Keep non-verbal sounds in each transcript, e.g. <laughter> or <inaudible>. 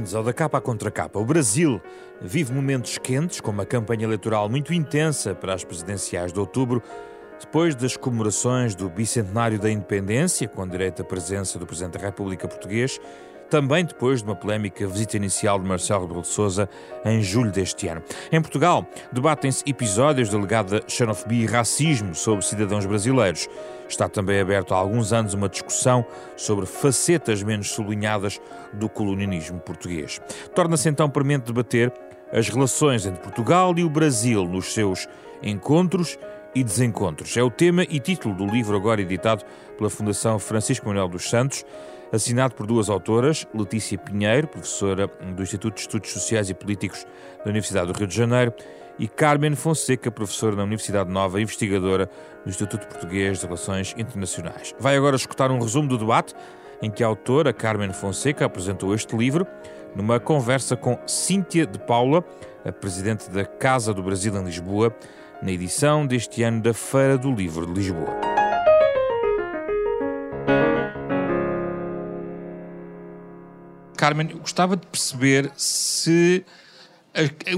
Bem-vindos ao Da Capa Contra Capa. O Brasil vive momentos quentes, com uma campanha eleitoral muito intensa para as presidenciais de outubro, depois das comemorações do bicentenário da independência, com direito à presença do Presidente da República Português, também depois de uma polémica visita inicial de Marcelo Rebelo de Sousa em julho deste ano. Em Portugal, debatem-se episódios de alegada xenofobia e racismo sobre cidadãos brasileiros. Está também aberto há alguns anos uma discussão sobre facetas menos sublinhadas do colonialismo português. Torna-se então premente debater as relações entre Portugal e o Brasil nos seus encontros e desencontros. É o tema e título do livro agora editado pela Fundação Francisco Manuel dos Santos, assinado por duas autoras, Letícia Pinheiro, professora do Instituto de Estudos Sociais e Políticos da Universidade do Rio de Janeiro, e Carmen Fonseca, professora na Universidade Nova, investigadora do Instituto Português de Relações Internacionais. Vai agora escutar um resumo do debate em que a autora Carmen Fonseca apresentou este livro numa conversa com Cíntia de Paula, a presidente da Casa do Brasil em Lisboa, na edição deste ano da Feira do Livro de Lisboa. Carmen, gostava de perceber se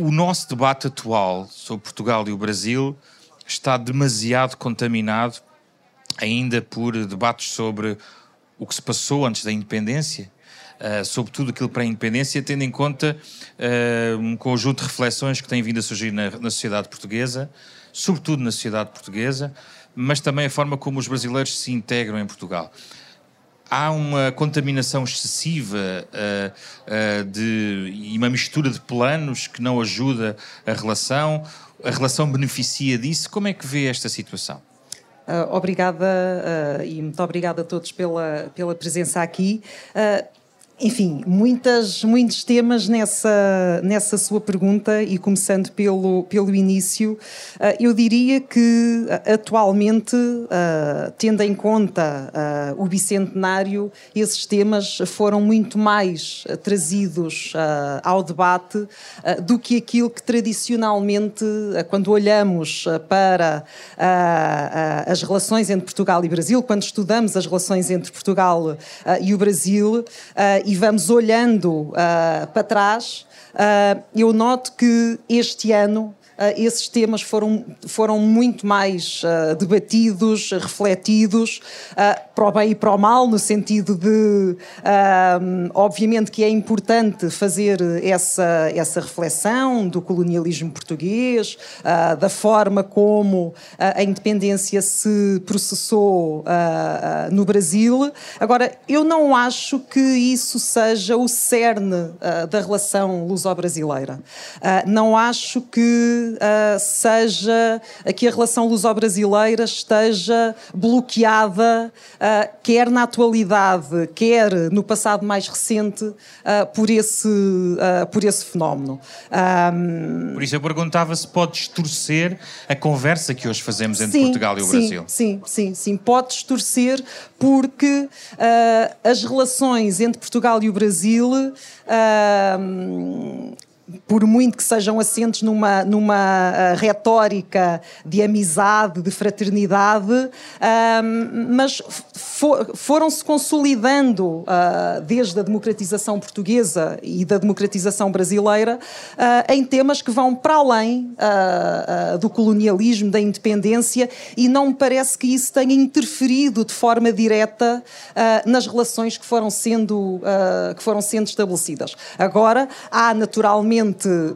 o nosso debate atual sobre Portugal e o Brasil está demasiado contaminado ainda por debates sobre o que se passou antes da independência, uh, aquilo para a independência, tendo em conta uh, um conjunto de reflexões que têm vindo a surgir na, na sociedade portuguesa, sobretudo na sociedade portuguesa, mas também a forma como os brasileiros se integram em Portugal há uma contaminação excessiva uh, uh, de, e uma mistura de planos que não ajuda a relação. A relação beneficia disso. Como é que vê esta situação? Uh, obrigada e muito obrigada a todos pela, pela presença aqui enfim, muitas, muitos temas nessa, nessa sua pergunta e começando pelo, pelo início, uh, eu diria que uh, atualmente, uh, tendo em conta o bicentenário, esses temas foram muito mais trazidos ao debate do que aquilo que tradicionalmente, quando olhamos para as relações entre Portugal e Brasil, quando estudamos as relações entre Portugal e o Brasil, e vamos olhando uh, para trás, uh, eu noto que este ano esses temas foram, foram muito mais uh, debatidos, refletidos, uh, para o bem e para o mal, no sentido de, obviamente, que é importante fazer essa, essa reflexão do colonialismo português, da forma como a independência se processou no Brasil. Agora, eu não acho que isso seja o cerne da relação luso-brasileira. não acho que uh, seja que a relação luso-brasileira esteja bloqueada, uh, quer na atualidade, quer no passado mais recente, uh, por, esse, por esse fenómeno. Um... Por isso eu perguntava se pode distorcer a conversa que hoje fazemos entre sim, Portugal e o sim, Brasil. Sim, sim, sim, pode distorcer porque as relações entre Portugal e o Brasil por muito que sejam assentes numa, numa uh, retórica de amizade, de fraternidade, uh, mas for, foram-se consolidando uh, desde a democratização portuguesa e da democratização brasileira ah, em temas que vão para além do colonialismo, da independência, e não me parece que isso tenha interferido de forma direta nas relações que foram sendo, que foram sendo estabelecidas. Agora, há naturalmente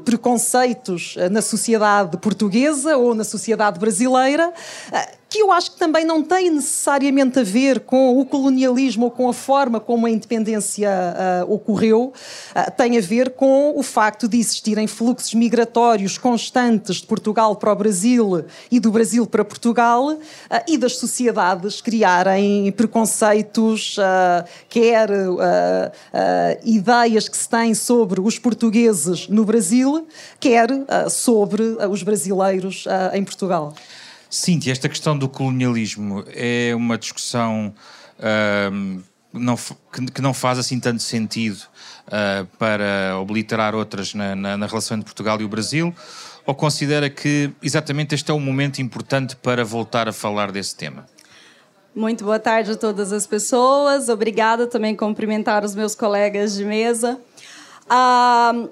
preconceitos eh, na sociedade portuguesa ou na sociedade brasileira eh, que eu acho que também não tem necessariamente a ver com o colonialismo ou com a forma como a independência uh, ocorreu, uh, tem a ver com o facto de existirem fluxos migratórios constantes de Portugal para o Brasil e do Brasil para Portugal uh, e das sociedades criarem preconceitos, quer ideias que se têm sobre os portugueses no Brasil, quer sobre os brasileiros em Portugal. Cíntia, esta questão do colonialismo é uma discussão não, que, que, não faz assim tanto sentido uh, para obliterar outras na, na, na relação entre Portugal e o Brasil? Ou considera que exatamente este é um momento importante para voltar a falar desse tema? Muito boa tarde a todas as pessoas. Obrigada também cumprimentar os meus colegas de mesa. Uh,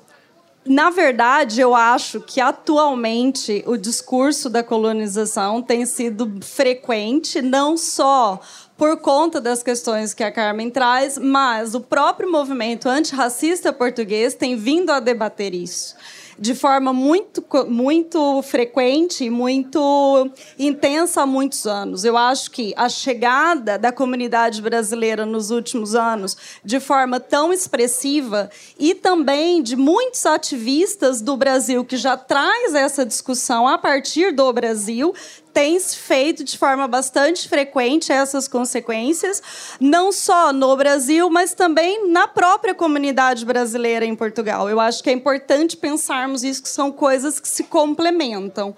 na verdade, eu acho que atualmente o discurso da colonização tem sido frequente, não só por conta das questões que a Carmen traz, mas o próprio movimento antirracista português tem vindo a debater isso de forma muito, muito frequente e muito intensa há muitos anos. Eu acho que a chegada da comunidade brasileira nos últimos anos, de forma tão expressiva, e também de muitos ativistas do Brasil que já traz essa discussão a partir do Brasil, tem se feito de forma bastante frequente essas consequências, não só no Brasil, mas também na própria comunidade brasileira em Portugal. Eu acho que é importante pensarmos isso, que são coisas que se complementam.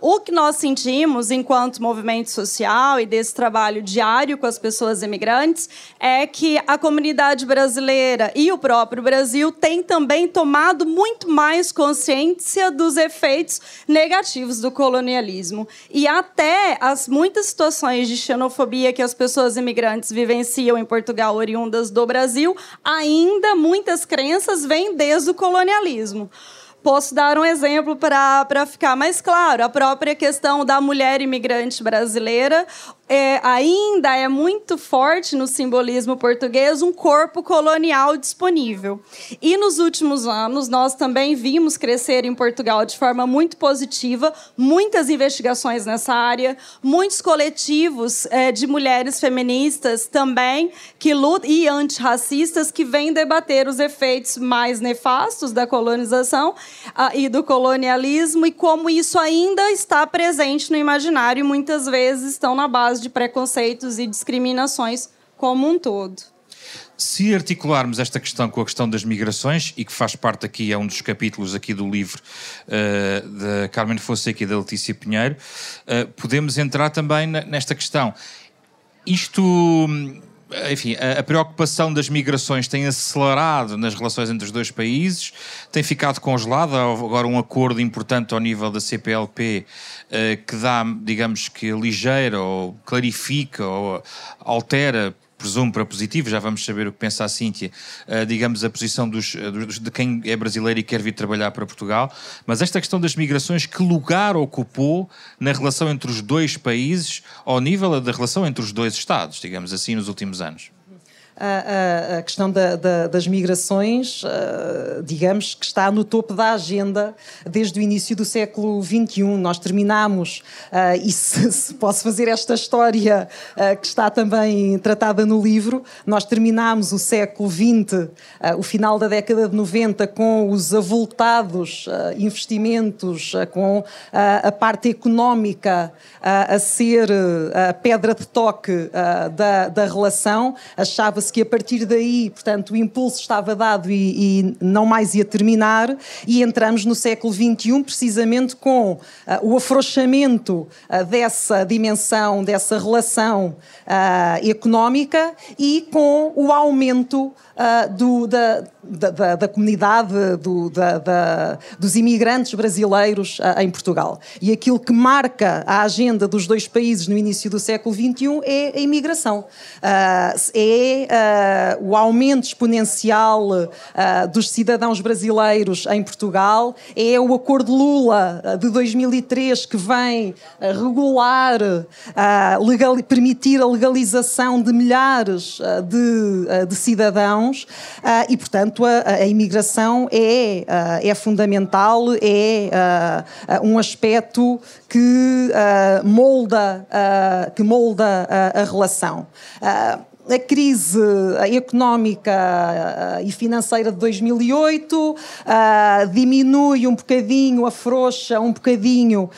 O que nós sentimos enquanto movimento social e desse trabalho diário com as pessoas imigrantes é que a comunidade brasileira e o próprio Brasil têm também tomado muito mais consciência dos efeitos negativos do colonialismo. E até as muitas situações de xenofobia que as pessoas imigrantes vivenciam em Portugal, oriundas do Brasil, ainda muitas crenças vêm desde o colonialismo. Posso dar um exemplo para ficar mais claro: a própria questão da mulher imigrante brasileira é, ainda é muito forte no simbolismo português um corpo colonial disponível. E nos últimos anos, nós também vimos crescer em Portugal de forma muito positiva muitas investigações nessa área, muitos coletivos é, de mulheres feministas também que lutam, e antirracistas que vêm debater os efeitos mais nefastos da colonização uh, e do colonialismo e como isso ainda está presente no imaginário e muitas vezes estão na base de preconceitos e discriminações como um todo. Se articularmos esta questão com a questão das migrações, e que faz parte aqui, é um dos capítulos aqui do livro uh, da Carmen Fonseca e da Letícia Pinheiro, uh, podemos entrar também nesta questão. Isto enfim, a, a, preocupação das migrações tem acelerado nas relações entre os dois países, tem ficado congelada. Há agora um acordo importante ao nível da CPLP eh, que dá, digamos que, ligeira ou clarifica ou altera presumo para positivo, já vamos saber o que pensa a Cíntia, uh, digamos, a posição dos, dos, de quem é brasileiro e quer vir trabalhar para Portugal, mas esta questão das migrações, que lugar ocupou na relação entre os dois países, ao nível da relação entre os dois Estados, digamos assim, nos últimos anos? A, a questão da, da, das migrações, digamos, que está no topo da agenda desde o início do século XXI. Nós terminamos, e se, se, posso fazer esta história que está também tratada no livro, nós terminamos o século XX, o final da década de 90, com os avultados investimentos, com a parte económica a ser a pedra de toque da, da relação. Achava-se que a partir daí, portanto, o impulso estava dado e, e não mais ia terminar, e entramos no século XXI precisamente com uh, o afrouxamento uh, dessa dimensão, dessa relação uh, económica e com o aumento do, da, da, da, comunidade do, da, dos imigrantes brasileiros em Portugal. E aquilo que marca a agenda dos dois países no início do século XXI é a imigração. é uh, o aumento exponencial uh, dos cidadãos brasileiros em Portugal, é o Acordo Lula de 2003 que vem regular, legal, permitir a legalização de milhares de, de cidadãos. E, portanto, a, a imigração é, é fundamental, é um aspecto que molda, que molda a relação a crise económica e financeira de 2008 diminui um bocadinho, afrouxa um bocadinho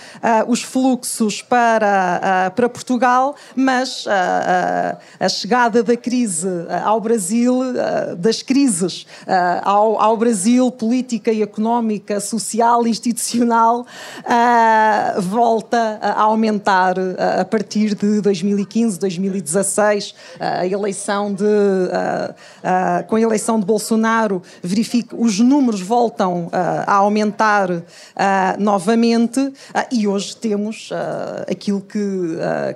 os fluxos para, para Portugal, mas a chegada da crise ao Brasil, das crises ao, ao Brasil, política e económica, social, institucional, volta a aumentar a partir de 2015, 2016. Ele eleição de, com a eleição de Bolsonaro, verifique, os números voltam a aumentar novamente e hoje temos aquilo que,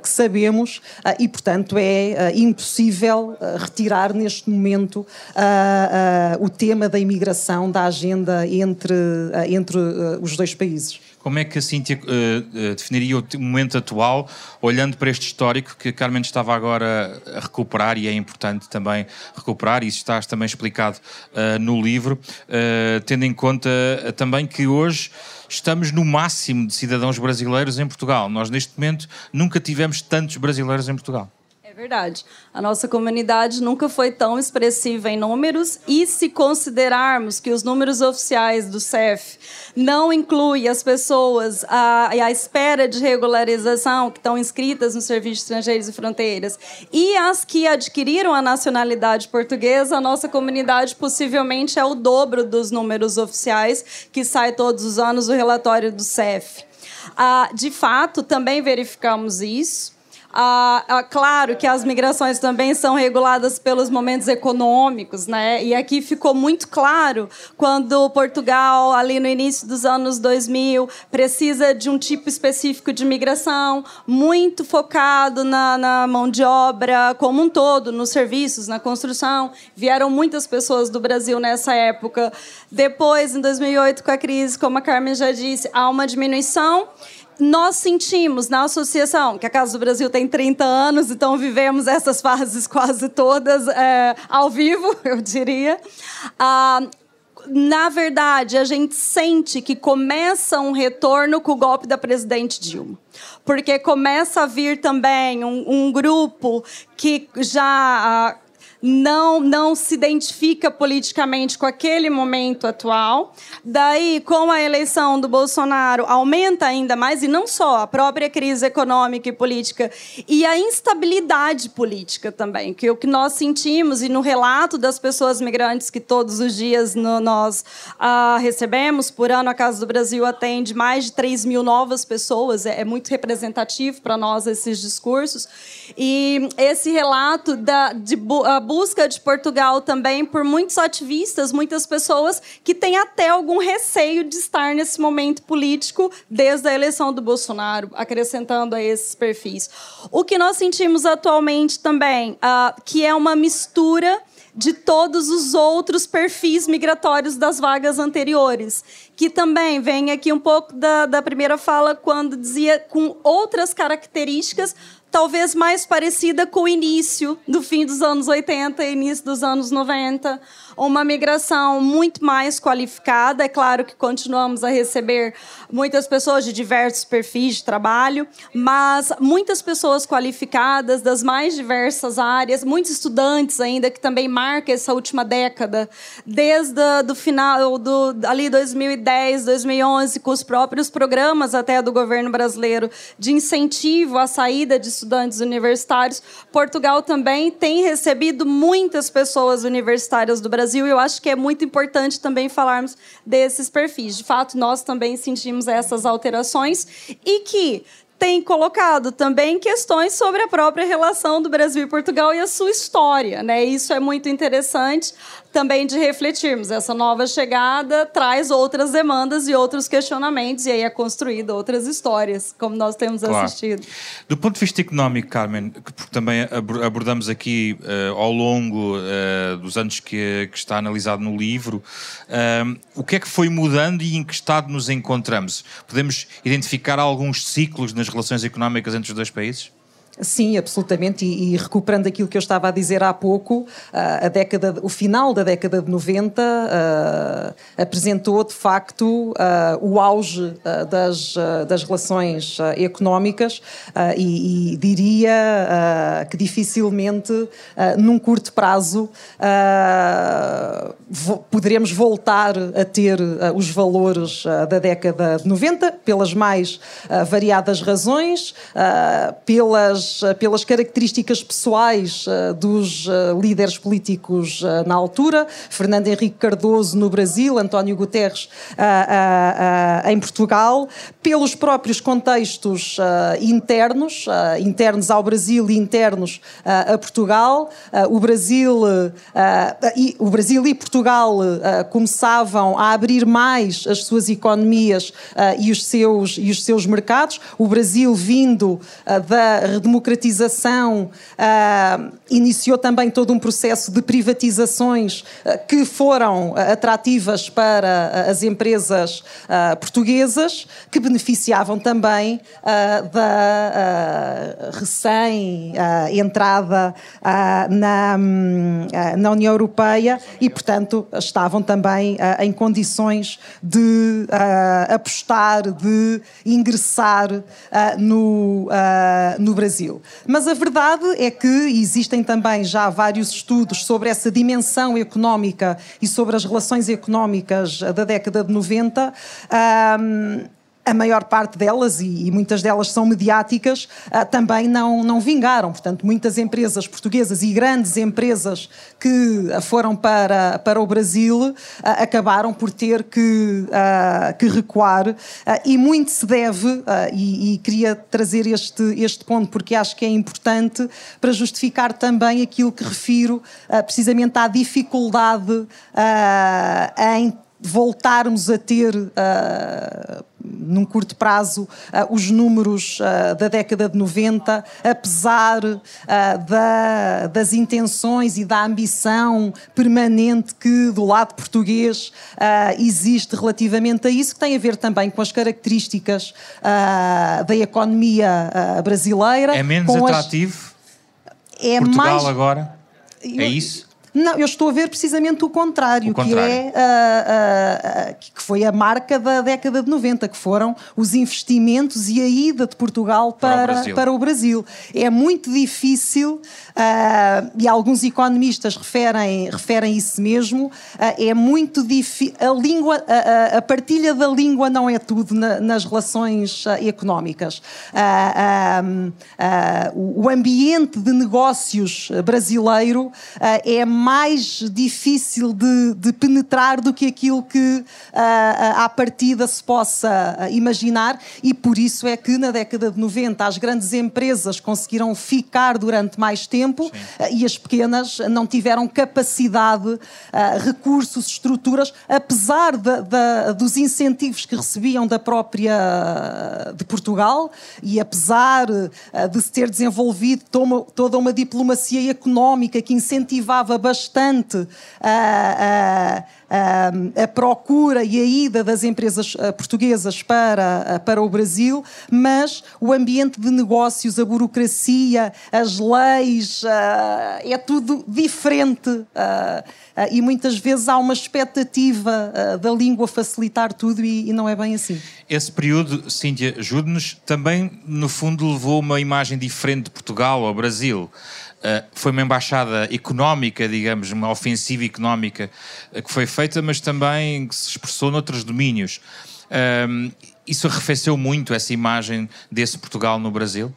que sabemos e, portanto, é impossível retirar neste momento o tema da imigração da agenda entre, entre os dois países. Como é que a Cíntia uh, definiria o momento atual, olhando para este histórico que a Carmen estava agora a recuperar e é importante também recuperar, e isso está também explicado uh, no livro, uh, tendo em conta também que hoje estamos no máximo de cidadãos brasileiros em Portugal. Nós, neste momento, nunca tivemos tantos brasileiros em Portugal. É verdade. A nossa comunidade nunca foi tão expressiva em números e se considerarmos que os números oficiais do CEF não incluem as pessoas à, à espera de regularização que estão inscritas no Serviço de Estrangeiros e Fronteiras e as que adquiriram a nacionalidade portuguesa, a nossa comunidade possivelmente é o dobro dos números oficiais que sai todos os anos o relatório do CEF. Ah, de fato, também verificamos isso. Ah, ah, claro que as migrações também são reguladas pelos momentos econômicos, né? E aqui ficou muito claro quando Portugal, ali no início dos anos 2000, precisa de um tipo específico de migração, muito focado na, na mão de obra como um todo, nos serviços, na construção. Vieram muitas pessoas do Brasil nessa época. Depois, em 2008, com a crise, como a Carmen já disse, há uma diminuição nós sentimos na associação, que a Casa do Brasil tem 30 anos, então vivemos essas fases quase todas é, ao vivo, <laughs> eu diria. Ah, na verdade, a gente sente que começa um retorno com o golpe da presidente Dilma. Porque começa a vir também um, um grupo que já ah, não, não se identifica politicamente com aquele momento atual. Daí, com a eleição do Bolsonaro, aumenta ainda mais, e não só a própria crise econômica e política, e a instabilidade política também, que é o que nós sentimos, e no relato das pessoas migrantes que todos os dias no, nós uh, recebemos, por ano a Casa do Brasil atende mais de 3 mil novas pessoas, é, é muito representativo para nós esses discursos. E esse relato da, de uh, busca de Portugal também por muitos ativistas, muitas pessoas que têm até algum receio de estar nesse momento político desde a eleição do Bolsonaro, acrescentando a esses perfis. O que nós sentimos atualmente também, uh, que é uma mistura de todos os outros perfis migratórios das vagas anteriores, que também vem aqui um pouco da, da primeira fala, quando dizia com outras características talvez mais parecida com o início do fim dos anos 80 e início dos anos 90, uma migração muito mais qualificada. É claro que continuamos a receber muitas pessoas de diversos perfis de trabalho, mas muitas pessoas qualificadas das mais diversas áreas, muitos estudantes ainda que também marca essa última década, desde o final do ali 2010, 2011, com os próprios programas até do governo brasileiro de incentivo à saída de estudantes universitários. Portugal também tem recebido muitas pessoas universitárias do Brasil e eu acho que é muito importante também falarmos desses perfis. De fato, nós também sentimos essas alterações e que tem colocado também questões sobre a própria relação do Brasil e Portugal e a sua história, né? Isso é muito interessante também de refletirmos. Essa nova chegada traz outras demandas e outros questionamentos, e aí é construída outras histórias, como nós temos claro. assistido. Do ponto de vista económico, Carmen, que também abordamos aqui uh, ao longo uh, dos anos que, que, está analisado no livro, uh, o que é que foi mudando e em que estado nos encontramos? Podemos identificar alguns ciclos nas relações económicas entre os dois países? Sim, absolutamente. E, e, recuperando aquilo que eu estava a dizer há pouco, uh, a década, o final da década de 90 uh, apresentou de facto uh, o auge das, das relações económicas e, e, diria que dificilmente num curto prazo vo poderemos voltar a ter os valores da década de 90 pelas mais variadas razões, pelas pelas, pelas características pessoais dos líderes políticos na altura, Fernando Henrique Cardoso no Brasil, António Guterres em Portugal, pelos próprios contextos internos, internos ao Brasil e internos a Portugal. o Brasil e o Brasil e Portugal começavam a abrir mais as suas economias e os seus e os seus mercados. O Brasil vindo da redemocratização iniciou também todo um processo de privatizações que foram atrativas para as empresas portuguesas, que beneficiavam também da recém-entrada na, na União Europeia e, portanto, estavam também em condições de apostar, de ingressar no, no Brasil. Mas a verdade é que existem também já vários estudos sobre essa dimensão económica e sobre as relações económicas da década de 90. Um, a maior parte delas, e, muitas delas são mediáticas, uh, também não, não vingaram. Portanto, muitas empresas portuguesas e grandes empresas que foram para, para o Brasil uh, acabaram por ter que, que recuar. e muito se deve, e, e, queria trazer este, este ponto porque acho que é importante para justificar também aquilo que refiro precisamente à dificuldade em voltarmos a ter num curto prazo, uh, os números uh, da década de 90, apesar uh, da, das intenções e da ambição permanente que do lado português existe relativamente a isso, que tem a ver também com as características da economia brasileira. É menos atrativo? As... É Portugal mais... agora? É isso? Não, eu estou a ver precisamente o contrário, o contrário. que é uh, uh, que foi a marca da década de 90, que foram os investimentos e a ida de Portugal para, para, o, para o Brasil. É muito difícil, uh, e alguns economistas referem, referem isso mesmo, é muito difícil. A, língua, a, partilha da língua não é tudo na, nas relações económicas. o ambiente de negócios brasileiro é mais difícil de, de penetrar do que aquilo que uh, à partida se possa imaginar, e por isso é que na década de 90 as grandes empresas conseguiram ficar durante mais tempo uh, e as pequenas não tiveram capacidade, uh, recursos, estruturas, apesar de, de, dos incentivos que recebiam da própria de Portugal. E apesar de se ter desenvolvido toda uma diplomacia económica que incentivava bastante bastante a, a, a, procura e a ida das empresas portuguesas para, para o Brasil, mas o ambiente de negócios, a burocracia, as leis, é tudo diferente. e muitas vezes há uma expectativa da língua facilitar tudo e, e não é bem assim. Esse período, Cíntia, ajude-nos, também, no fundo, levou uma imagem diferente de Portugal ao Brasil. Uh, foi uma embaixada económica, digamos, uma ofensiva económica uh, que foi feita, mas também que se expressou noutros domínios. Uh, isso arrefeceu muito essa imagem desse Portugal no Brasil?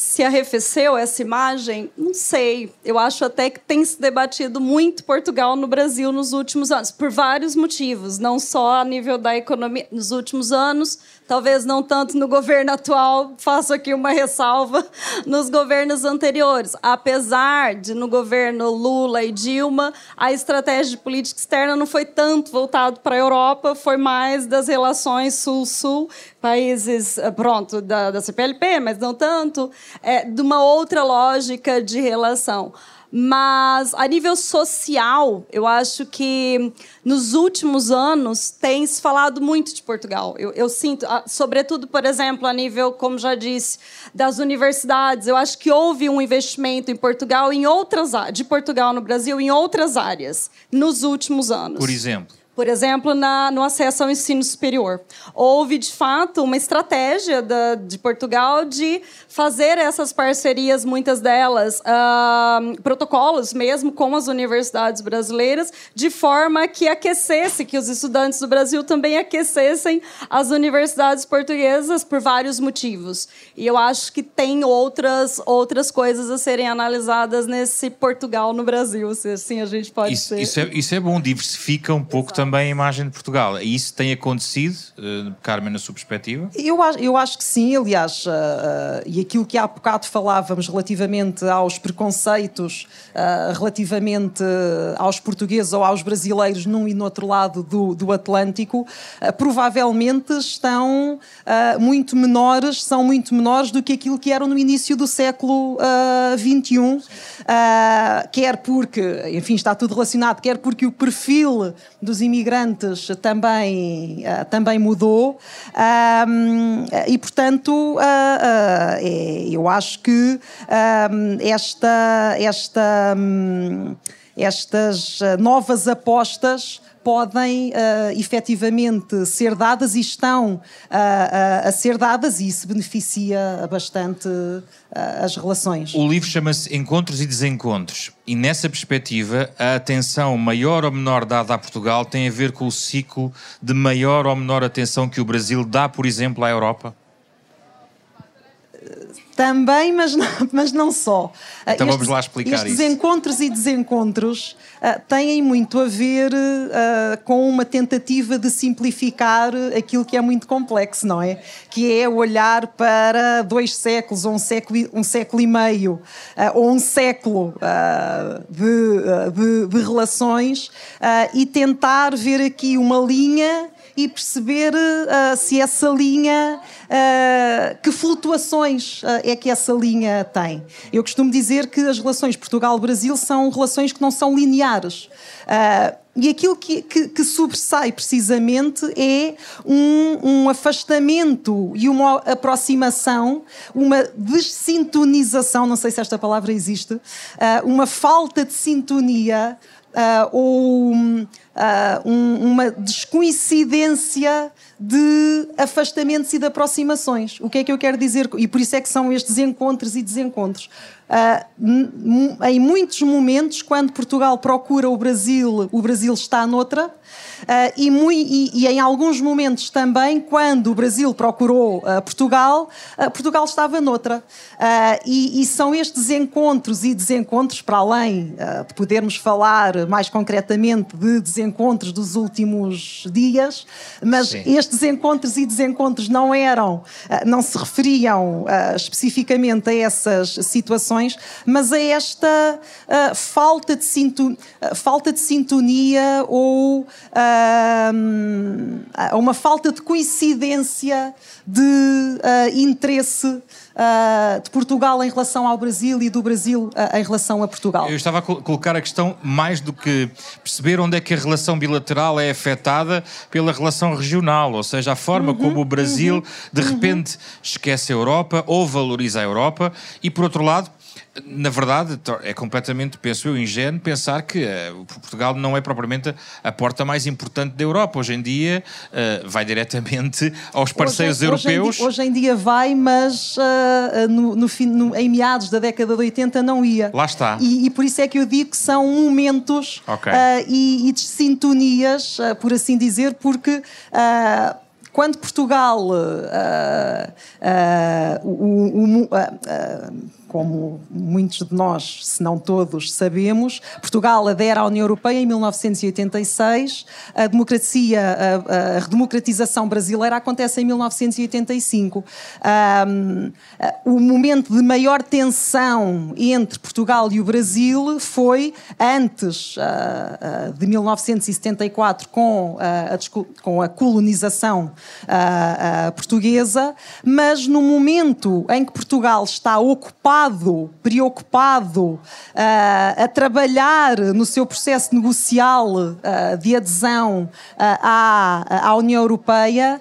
se arrefeceu essa imagem, não sei. Eu acho até que tem se debatido muito Portugal no Brasil nos últimos anos, por vários motivos, não só a nível da economia. Nos últimos anos, talvez não tanto no governo atual, faço aqui uma ressalva, nos governos anteriores. Apesar de no governo Lula e Dilma, a estratégia de política externa não foi tanto voltado para a Europa, foi mais das relações sul-sul, países, eh, pronto, da, da CPLP, mas não tanto, é, de uma outra lógica de relação. Mas a nível social, eu acho que nos últimos anos tem se falado muito de Portugal. Eu, eu, sinto, sobretudo, por exemplo, a nível, como já disse, das universidades. Eu acho que houve um investimento em Portugal, em outras de Portugal no Brasil, em outras áreas, nos últimos anos. Por exemplo. Por exemplo, na, no acesso ao ensino superior. Houve, de fato, uma estratégia da, de Portugal de fazer essas parcerias, muitas delas, uh, protocolos mesmo com as universidades brasileiras, de forma que aquecesse, que os estudantes do Brasil também aquecessem as universidades portuguesas por vários motivos. E eu acho que tem outras, outras coisas a serem analisadas nesse Portugal no Brasil, se assim a gente pode isso, ser. Isso é, isso é bom, diversifica um pouco Exato. também a imagem de Portugal. E isso tem acontecido, uh, Carmen, na sua perspectiva? Eu acho, eu acho que sim, aliás, uh, uh, aquilo que há bocado falávamos relativamente aos preconceitos, relativamente aos portugueses ou aos brasileiros num e no outro lado do, do Atlântico, provavelmente estão muito menores, são muito menores do que aquilo que eram no início do século XXI, quer porque, enfim, está tudo relacionado, quer porque o perfil dos também, também mudou. E, portanto, é, eu acho que esta, esta, um, estas novas apostas podem uh, efetivamente ser dadas e estão uh, uh, a ser dadas e isso beneficia bastante uh, as relações. O livro chama-se Encontros e Desencontros e nessa perspectiva a atenção maior ou menor dada a Portugal tem a ver com o ciclo de maior ou menor atenção que o Brasil dá, por exemplo, à Europa? Também, mas não, <laughs> mas não só. Então estes, vamos lá explicar estes isso. Estes encontros e desencontros uh, têm muito a ver uh, com uma tentativa de simplificar aquilo que é muito complexo, não é? Que é olhar para dois séculos, ou um século, um século e meio, uh, ou um século de, de, de, relações e tentar ver aqui uma linha e perceber uh, se essa linha, uh, que flutuações uh, é que essa linha tem. Eu costumo dizer que as relações Portugal-Brasil são relações que não são lineares. e aquilo que, que, que, sobressai precisamente é um, um, afastamento e uma aproximação, uma dessintonização, não sei se esta palavra existe, uma falta de sintonia uh, ou uh, um, uma descoincidência de afastamentos e de aproximações. O que é que eu quero dizer? E por isso é que são estes encontros e desencontros. Uh, em muitos momentos, quando Portugal procura o Brasil, o Brasil está noutra. Uh, e, muito, e, e, em alguns momentos também, quando o Brasil procurou uh, Portugal, uh, Portugal estava noutra. E, e, são estes encontros e desencontros, para além de podermos falar mais concretamente de desencontros dos últimos dias, mas Sim. estes encontros e desencontros não eram, não se referiam especificamente a essas situações, mas a esta falta, de sintonia, falta de sintonia ou uh, uma falta de coincidência de uh, interesse uh, de Portugal em relação ao Brasil e do Brasil uh, em relação a Portugal. Eu estava a colocar a questão mais do que perceber onde é que a relação bilateral é afetada pela relação regional, ou seja, a forma uhum, como o Brasil uhum, de repente uhum. esquece a Europa ou valoriza a Europa e por outro lado na verdade, é completamente, penso eu, ingênuo pensar que uh, Portugal não é propriamente a porta mais importante da Europa. Hoje em dia uh, vai diretamente <laughs> aos parceiros hoje, europeus. Hoje em, dia, hoje em, dia, vai, mas uh, no, no, no, em meados da década de 80 não ia. Lá está. E, e por isso é que eu digo que são momentos okay. e, e de sintonias, por assim dizer, porque quando Portugal uh, uh, uh, como muitos de nós, se não todos, sabemos, Portugal adere à União Europeia em 1986, a democracia, a, a redemocratização brasileira acontece em 1985. Um, o momento de maior tensão entre Portugal e o Brasil foi antes uh, uh, de 1974, com, uh, a, com a colonização portuguesa, mas no momento em que Portugal está ocupado preocupado, preocupado uh, a trabalhar no seu processo negocial uh, de adesão uh, à, à União Europeia,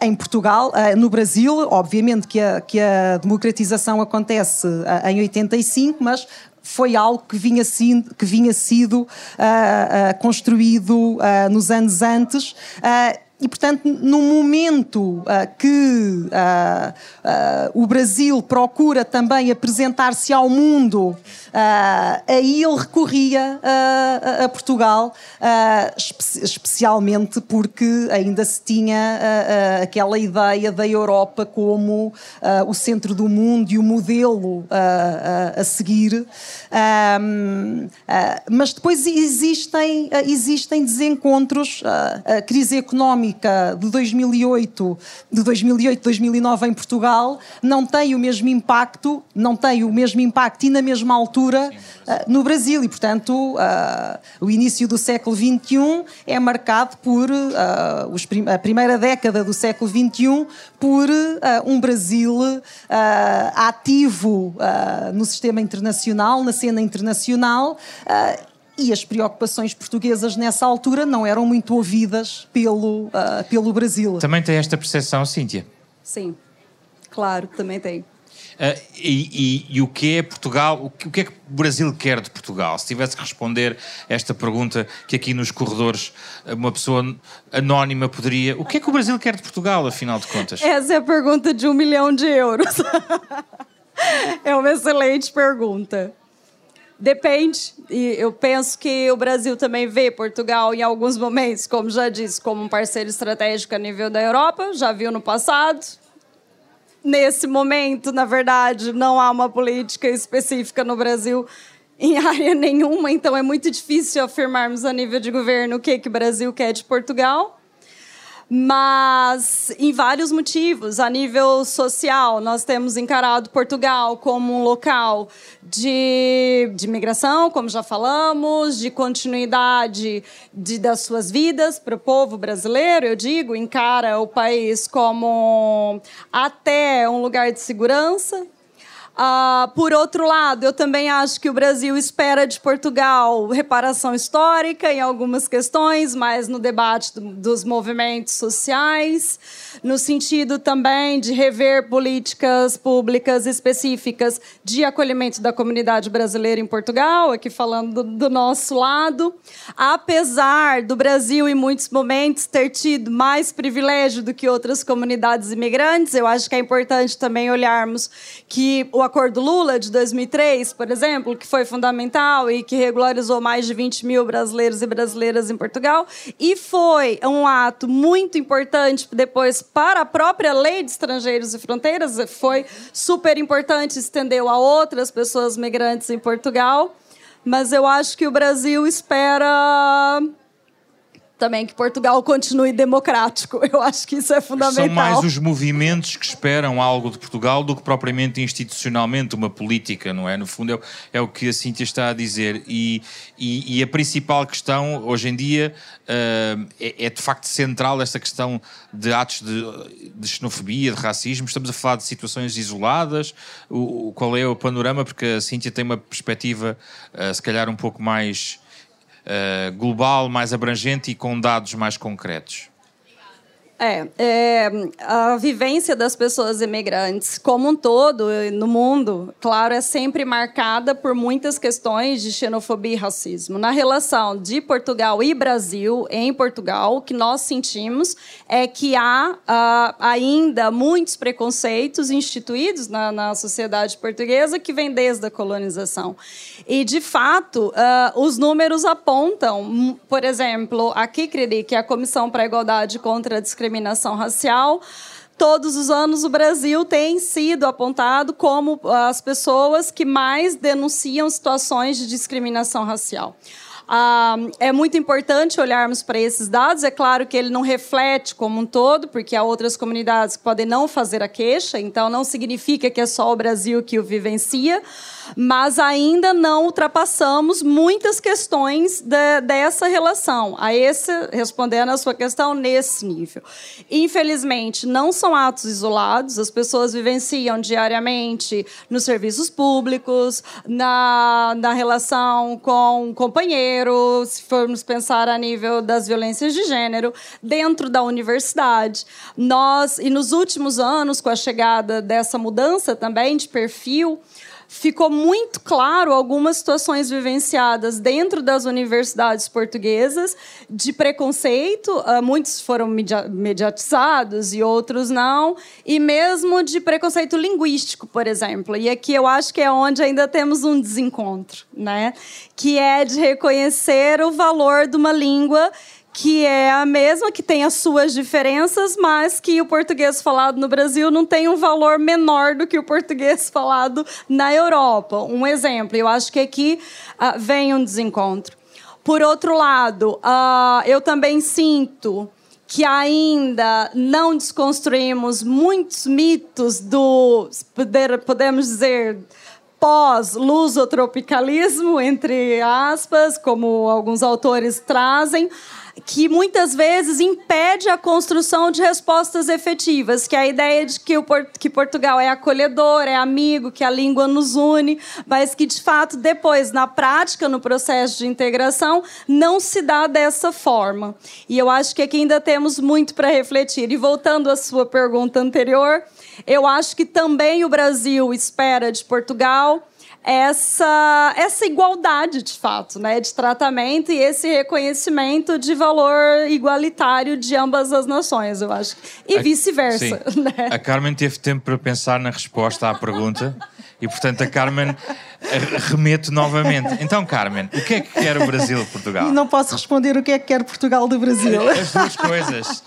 em Portugal, no Brasil, obviamente que a, que a democratização acontece em 85, mas foi algo que vinha, sido, que vinha sido uh, uh, construído uh, nos anos antes e, portanto, no momento uh, que uh, uh, o Brasil procura também apresentar-se ao mundo, aí ele recorria a, Portugal, espe especialmente porque ainda se tinha aquela ideia da Europa como o centro do mundo e o modelo a seguir. mas depois existem, existem desencontros, a crise económica económica de 2008, de 2008, 2009 em Portugal não tem o mesmo impacto, não tem o mesmo impacto e na mesma altura uh, no Brasil. e, portanto, uh, o início do século XXI é marcado por uh, prim a primeira década do século XXI por um Brasil ativo no sistema internacional, na cena internacional e as preocupações portuguesas nessa altura não eram muito ouvidas pelo, uh, pelo Brasil. Também tem esta percepção, Cíntia? Sim, claro, também tem. Uh, e, e, e, o que é Portugal? O que, o que, é que o Brasil quer de Portugal? Se tivesse que responder esta pergunta que aqui nos corredores uma pessoa anónima poderia. O que é que o Brasil quer de Portugal, afinal de contas? Essa é a pergunta de um milhão de euros. <laughs> é uma excelente pergunta. Depende. E eu penso que o Brasil também vê Portugal em alguns momentos, como já disse, como um parceiro estratégico a nível da Europa, já viu no passado. Nesse momento, na verdade, não há uma política específica no Brasil em <laughs> área nenhuma, então é muito difícil afirmarmos a nível de governo o que, que o Brasil quer de Portugal mas em vários motivos. A nível social, nós temos encarado Portugal como um local de, de migração, como já falamos, de continuidade de, das suas vidas para o povo brasileiro, eu digo, encara o país como até um lugar de segurança, Uh, por outro lado, eu também acho que o Brasil espera de Portugal reparação histórica em algumas questões, mas no debate do, dos movimentos sociais, no sentido também de rever políticas públicas específicas de acolhimento da comunidade brasileira em Portugal, aqui falando do, do nosso lado. Apesar do Brasil, em muitos momentos, ter tido mais privilégio do que outras comunidades imigrantes, eu acho que é importante também olharmos que o acordo Lula de 2003, por exemplo, que foi fundamental e que regularizou mais de 20 mil brasileiros e brasileiras em Portugal, e foi um ato muito importante depois para a própria lei de estrangeiros e fronteiras, foi super importante, estendeu a outras pessoas migrantes em Portugal. Mas eu acho que o Brasil espera também que Portugal continue democrático. Eu acho que isso é fundamental. São mais os movimentos que esperam algo de Portugal do que propriamente institucionalmente uma política, não é? No fundo é, é o que a Cíntia está a dizer. E, e, e a principal questão hoje em dia uh, é, é, de facto central esta questão de atos de, de, xenofobia, de racismo. Estamos a falar de situações isoladas. O, qual é o panorama? Porque a Cíntia tem uma perspectiva uh, se calhar um pouco mais uh, global, mais abrangente e com dados mais concretos? É, é, a vivência das pessoas imigrantes como um todo no mundo, claro, é sempre marcada por muitas questões de xenofobia e racismo. Na relação de Portugal e Brasil, em Portugal, o que nós sentimos é que há uh, ainda muitos preconceitos instituídos na, na, sociedade portuguesa que vêm desde a colonização. E, de fato, uh, os números apontam, por exemplo, a CICRIRI, que é a Comissão para a Igualdade contra a Discriminação, discriminação racial. Todos os anos o Brasil tem sido apontado como as pessoas que mais denunciam situações de discriminação racial. Ah, é muito importante olharmos para esses dados. É claro que ele não reflete como um todo, porque há outras comunidades que podem não fazer a queixa, então não significa que é só o Brasil que o vivencia mas ainda não ultrapassamos muitas questões de, dessa relação. A esse, respondendo a sua questão, nesse nível. Infelizmente, não são atos isolados, as pessoas vivenciam diariamente nos serviços públicos, na, na relação com companheiros, se formos pensar a nível das violências de gênero, dentro da universidade. Nós, e nos últimos anos, com a chegada dessa mudança também de perfil, ficou muito claro algumas situações vivenciadas dentro das universidades portuguesas de preconceito, uh, muitos foram mediatizados e outros não, e mesmo de preconceito linguístico, por exemplo. E aqui eu acho que é onde ainda temos um desencontro, né? Que é de reconhecer o valor de uma língua que é a mesma, que tem as suas diferenças, mas que o português falado no Brasil não tem um valor menor do que o português falado na Europa. Um exemplo, eu acho que aqui uh, vem um desencontro. Por outro lado, uh, eu também sinto que ainda não desconstruímos muitos mitos do, podemos dizer, pós-lusotropicalismo, <laughs> entre aspas, como alguns autores trazem que muitas vezes impede a construção de respostas efetivas, que é a ideia de que, o, que Portugal é acolhedor, é amigo, que a língua nos une, mas que de fato depois, na prática, no processo de integração, não se dá dessa forma. E eu acho que aqui ainda temos muito para refletir. E voltando à sua pergunta anterior, eu acho que também o Brasil espera de Portugal essa, essa igualdade, de fato, né, de tratamento e esse reconhecimento de valor igualitário de ambas as nações, eu acho. E vice-versa. <laughs> Né? A Carmen teve tempo para pensar na resposta à pergunta e, portanto, a Carmen remete novamente. Então, Carmen, o que é que quer o Brasil de Portugal? Não posso responder o que é que quer Portugal do Brasil. As duas coisas.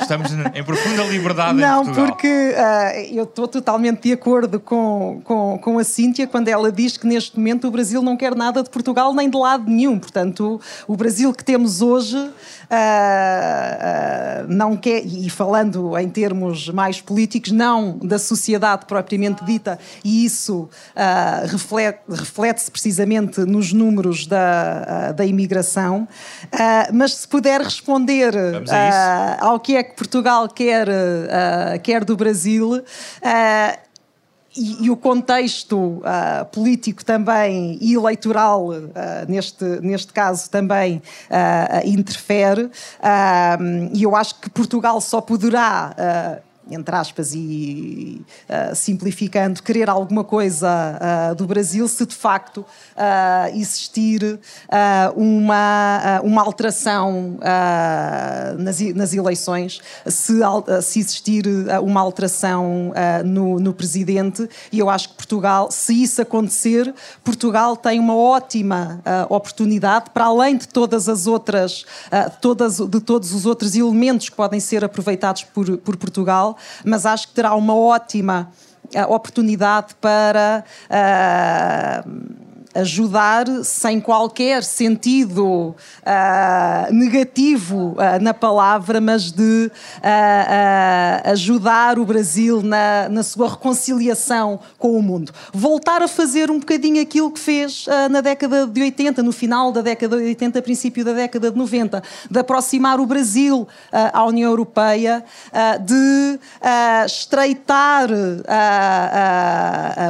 Estamos em profunda liberdade Não, porque uh, eu estou totalmente de acordo com, com, com a Cíntia quando ela diz que neste momento o Brasil não quer nada de Portugal nem de lado nenhum. Portanto, o, o Brasil que temos hoje uh, uh, não quer, e falando em termos mais políticos, não da sociedade propriamente dita, e isso reflete reflete-se precisamente nos números da, da imigração, mas se puder responder ao que é que Portugal quer, quer do Brasil, e, e, o contexto uh, político também e eleitoral, uh, neste, neste caso, também uh, interfere. e eu acho que Portugal só poderá entre aspas, e uh, simplificando, querer alguma coisa uh, do Brasil se de facto uh, existir uma, uma alteração nas, nas eleições, se, se existir uma alteração no, no presidente. E eu acho que Portugal, se isso acontecer, Portugal tem uma ótima oportunidade, para além de todas as outras, todas, de todos os outros elementos que podem ser aproveitados por, por Portugal mas acho que terá uma ótima uh, oportunidade para. Uh, ajudar sem qualquer sentido uh, negativo uh, na palavra, mas de uh, ajudar o Brasil na, na sua reconciliação com o mundo. Voltar a fazer um bocadinho aquilo que fez na década de 80, no final da década de 80, princípio da década de 90, de aproximar o Brasil à União Europeia, de estreitar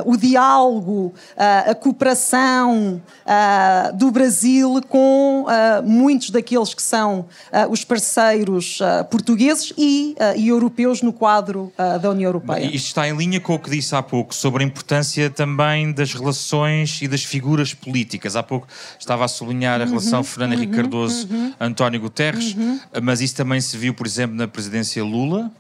o diálogo, a cooperação uh, do Brasil com uh, muitos daqueles que são uh, os parceiros portugueses e, e, europeus no quadro da União Europeia. Isto está em linha com o que disse há pouco sobre a importância também das relações e das figuras políticas. Há pouco estava a sublinhar a relação uhum, Fernando Henrique uhum, Cardoso-António uhum. Guterres, uhum. mas isso também se viu, por exemplo, na presidência Lula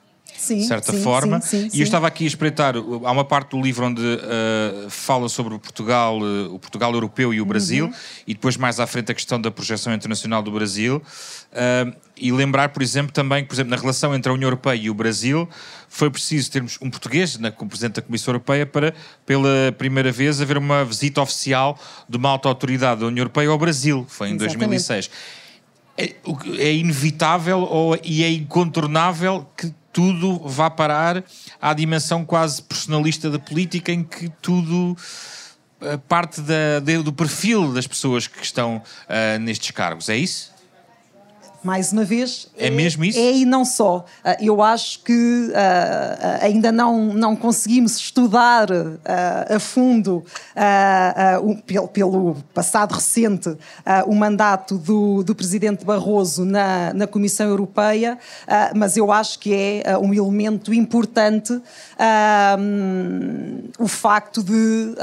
sim, de certa sim, forma. Sim, e eu estava aqui a espreitar, há uma parte do livro onde uh, fala sobre o Portugal, uh, o Portugal europeu e o Brasil, uhum. e depois mais à frente a questão da projeção internacional do Brasil. Uh, e lembrar, por exemplo, também que, por exemplo, na relação entre a União Europeia e o Brasil, foi preciso termos um português na, como Presidente da Comissão Europeia para, pela primeira vez, haver uma visita oficial de uma alta autoridade da União Europeia ao Brasil. Foi em Exatamente. 2006. É, é, inevitável ou, e é incontornável que tudo vá parar à dimensão quase personalista da política, em que tudo uh, parte da, do perfil das pessoas que estão uh, nestes cargos. É isso? Mais uma vez. É, é, mesmo isso? É e não só. Ah, eu acho que uh, ainda não, não conseguimos estudar a fundo, pelo, pelo, passado recente, o mandato do, do presidente Barroso na, na Comissão Europeia, mas eu acho que é um elemento importante o facto de,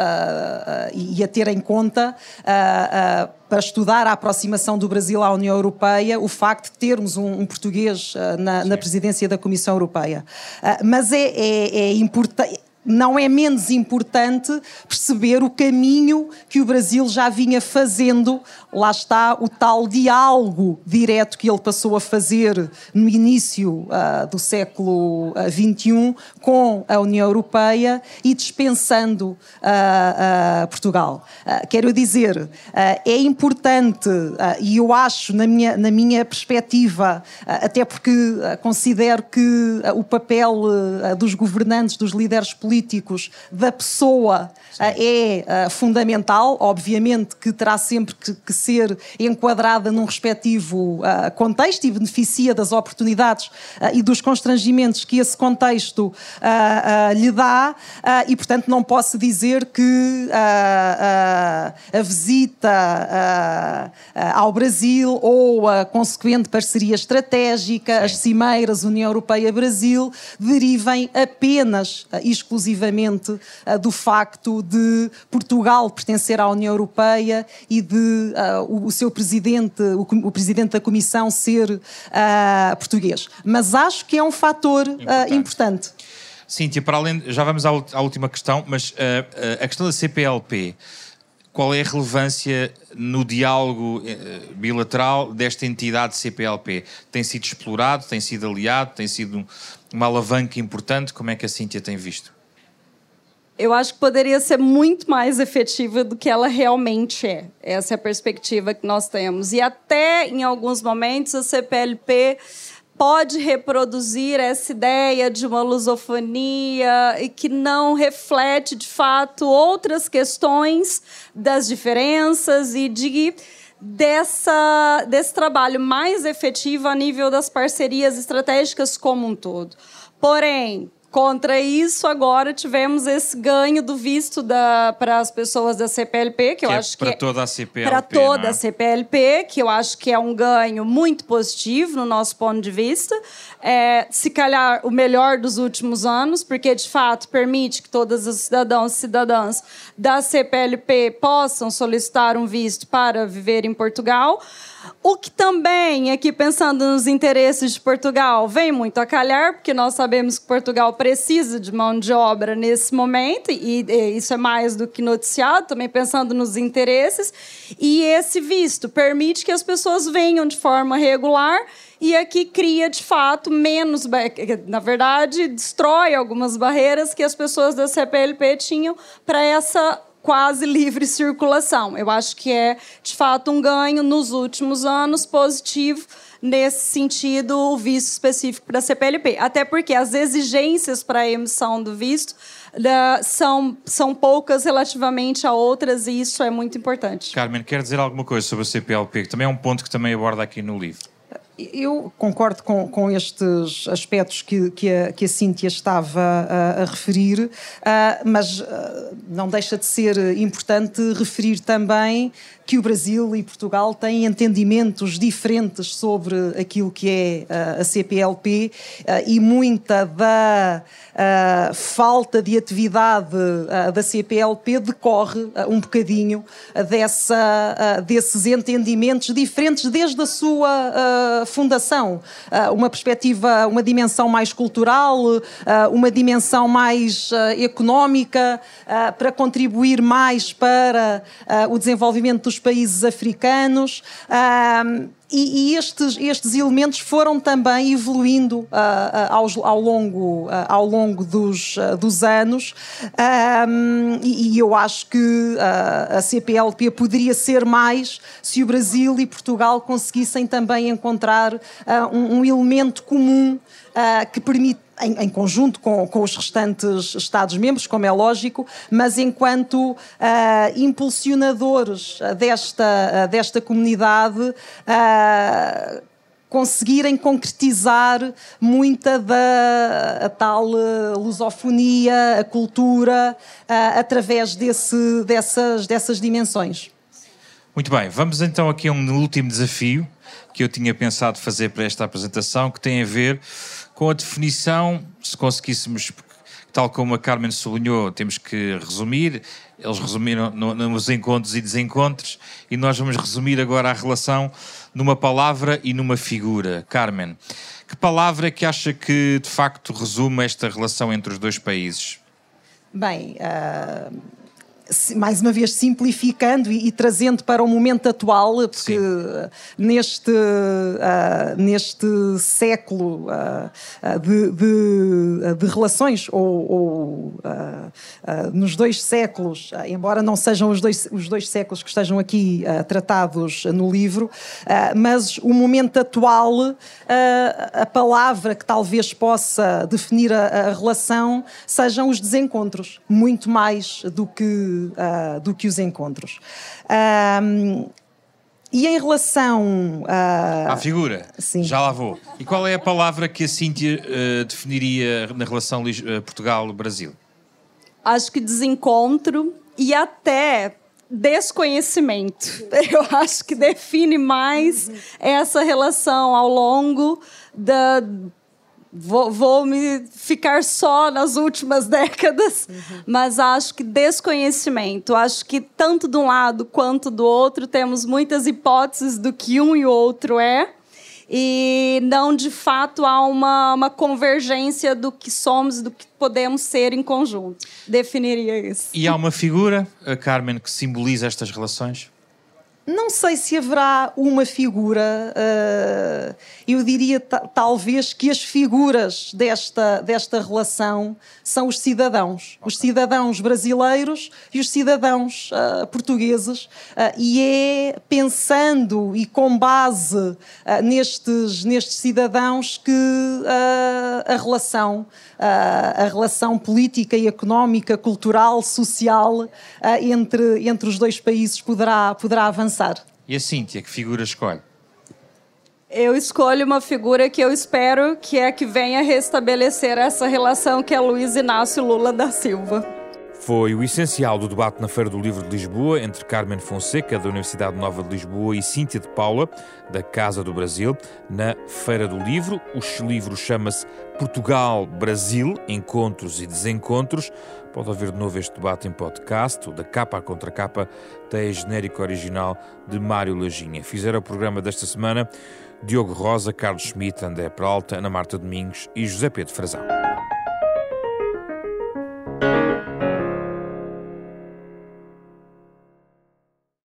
e a ter em conta para estudar a aproximação do Brasil à União Europeia, o facto de termos um, um português uh, na, na, presidência da Comissão Europeia. Uh, mas é, é, é importante não é menos importante perceber o caminho que o Brasil já vinha fazendo. Lá está o tal diálogo direto que ele passou a fazer no início uh, do século XXI uh, com a União Europeia e dispensando uh, Portugal. quero dizer, é importante, e eu acho, na minha, na minha perspectiva, até porque considero que o papel dos governantes, dos líderes políticos, políticos da pessoa Sim. Eh, é uh, fundamental, obviamente que terá sempre que, que ser enquadrada num respectivo uh, contexto e beneficia das oportunidades e dos constrangimentos que esse contexto lhe dá e, portanto, não posso dizer que a visita ao Brasil ou a consequente parceria estratégica, Sim. as cimeiras União Europeia-Brasil, derivem apenas, exclusivamente exclusivamente uh, do facto de Portugal pertencer à União Europeia e de uh, o, o, seu presidente, o, o, presidente da Comissão ser uh, português. Mas acho que é um fator importante. importante. Cíntia, para além, já vamos à, à última questão, mas a questão da CPLP qual é a relevância no diálogo bilateral desta entidade CPLP? Tem sido explorado, tem sido aliado, tem sido uma alavanca importante? Como é que a Cíntia tem visto? Eu acho que poderia ser muito mais efetiva do que ela realmente é. Essa é a perspectiva que nós temos. E até em alguns momentos a CPLP pode reproduzir essa ideia de uma lusofonia e que não reflete de fato outras questões das diferenças e de dessa desse trabalho mais efetivo a nível das parcerias estratégicas como um todo. Porém, Contra isso, agora tivemos esse ganho do visto para as pessoas da CPLP, que, que eu é acho que. Para toda a CPLP. Para toda né? a CPLP, que eu acho que é um ganho muito positivo no nosso ponto de vista. É, se calhar o melhor dos últimos anos, porque de fato permite que todos os cidadãos e cidadãs da CPLP possam solicitar um visto para viver em Portugal. O que também, aqui pensando nos interesses de Portugal, vem muito a calhar, porque nós sabemos que Portugal precisa de mão de obra nesse momento, e, e isso é mais do que noticiado, também pensando nos interesses. E esse visto permite que as pessoas venham de forma regular e aqui cria de fato menos, na verdade, destrói algumas barreiras que as pessoas da CPLP tinham para essa quase livre circulação. Eu acho que é, de fato, um ganho nos últimos anos positivo nesse sentido o visto específico para a CPLP. Até porque as exigências para a emissão do visto da, são, são poucas relativamente a outras e isso é muito importante. Carmen, quer dizer alguma coisa sobre a CPLP, que também é um ponto que também aborda aqui no livro? Eu concordo com, com estes aspectos que, que, a, que a Cíntia estava a, a referir, uh, mas uh, não deixa de ser importante referir também que o Brasil e Portugal têm entendimentos diferentes sobre aquilo que é uh, a CPLP e muita da falta de atividade da CPLP decorre um bocadinho dessa, desses entendimentos diferentes desde a sua fundação, ah, uma perspectiva, uma dimensão mais cultural, ah, uma dimensão mais ah, económica, para contribuir mais para o desenvolvimento dos países africanos. E, e, estes, estes elementos foram também evoluindo uh, uh, ao, ao, longo, uh, ao longo dos, dos anos, um, e, e, eu acho que a CPLP poderia ser mais se o Brasil e Portugal conseguissem também encontrar um, um elemento comum que permite em, em conjunto com, com, os restantes Estados-membros, como é lógico, mas enquanto uh, impulsionadores desta, desta comunidade. Uh, conseguirem concretizar muita da tal uh, lusofonia, a cultura, uh, através desse, dessas, dessas dimensões. Muito bem, vamos então aqui a um último desafio que eu tinha pensado fazer para esta apresentação, que tem a ver com a definição, se conseguíssemos, tal como a Carmen sublinhou, temos que resumir, eles resumiram nos encontros e desencontros, e nós vamos resumir agora a relação numa palavra e numa figura. Carmen, que palavra é que acha que de facto resume esta relação entre os dois países? Bem, uh mais uma vez simplificando e, e, trazendo para o momento atual, porque Sim. neste, uh, neste século uh, de, de, de, relações, ou, ou uh, nos dois séculos, embora não sejam os dois, os dois séculos que estejam aqui tratados no livro, mas o momento atual, a palavra que talvez possa definir a, a relação sejam os desencontros, muito mais do que uh, do que os encontros. Um, e em relação à figura, Sim. já lá vou. E qual é a palavra que a Cíntia uh, definiria na relação uh, Portugal-Brasil? Acho que desencontro e até desconhecimento. <laughs> Eu acho que define mais essa relação ao longo da, vou, vou me ficar só nas últimas <laughs> décadas, uhum. mas acho que desconhecimento. Acho que tanto de um lado quanto do outro temos muitas hipóteses do que um e outro é. E não de fato há uma, uma convergência do que somos e do que podemos ser em conjunto. Definiria isso. E há uma figura, Carmen, que simboliza estas relações? Não sei se haverá uma figura, uh, eu diria talvez que as figuras desta, desta relação são os cidadãos, okay. os cidadãos brasileiros e os cidadãos uh, portugueses, uh, e é pensando e com base nestes, nestes cidadãos que a relação, a relação política e económica, cultural, social entre, entre os dois países poderá, poderá avançar. E a Cíntia, que figura escolhe? Eu escolho uma figura que eu espero que é que venha restabelecer essa relação que é Luiz Inácio Lula da Silva. Foi o essencial do debate na Feira do Livro de Lisboa entre Carmen Fonseca, da Universidade Nova de Lisboa, e Cíntia de Paula, da Casa do Brasil, na Feira do Livro. O livro chama-se Portugal-Brasil, Encontros e Desencontros. Pode ouvir de novo este debate em podcast. O da capa à contracapa tem genérico original de Mário Lajinha. Fizeram o programa desta semana Diogo Rosa, Carlos Schmidt, André Peralta, Ana Marta Domingos e José Pedro Frazão.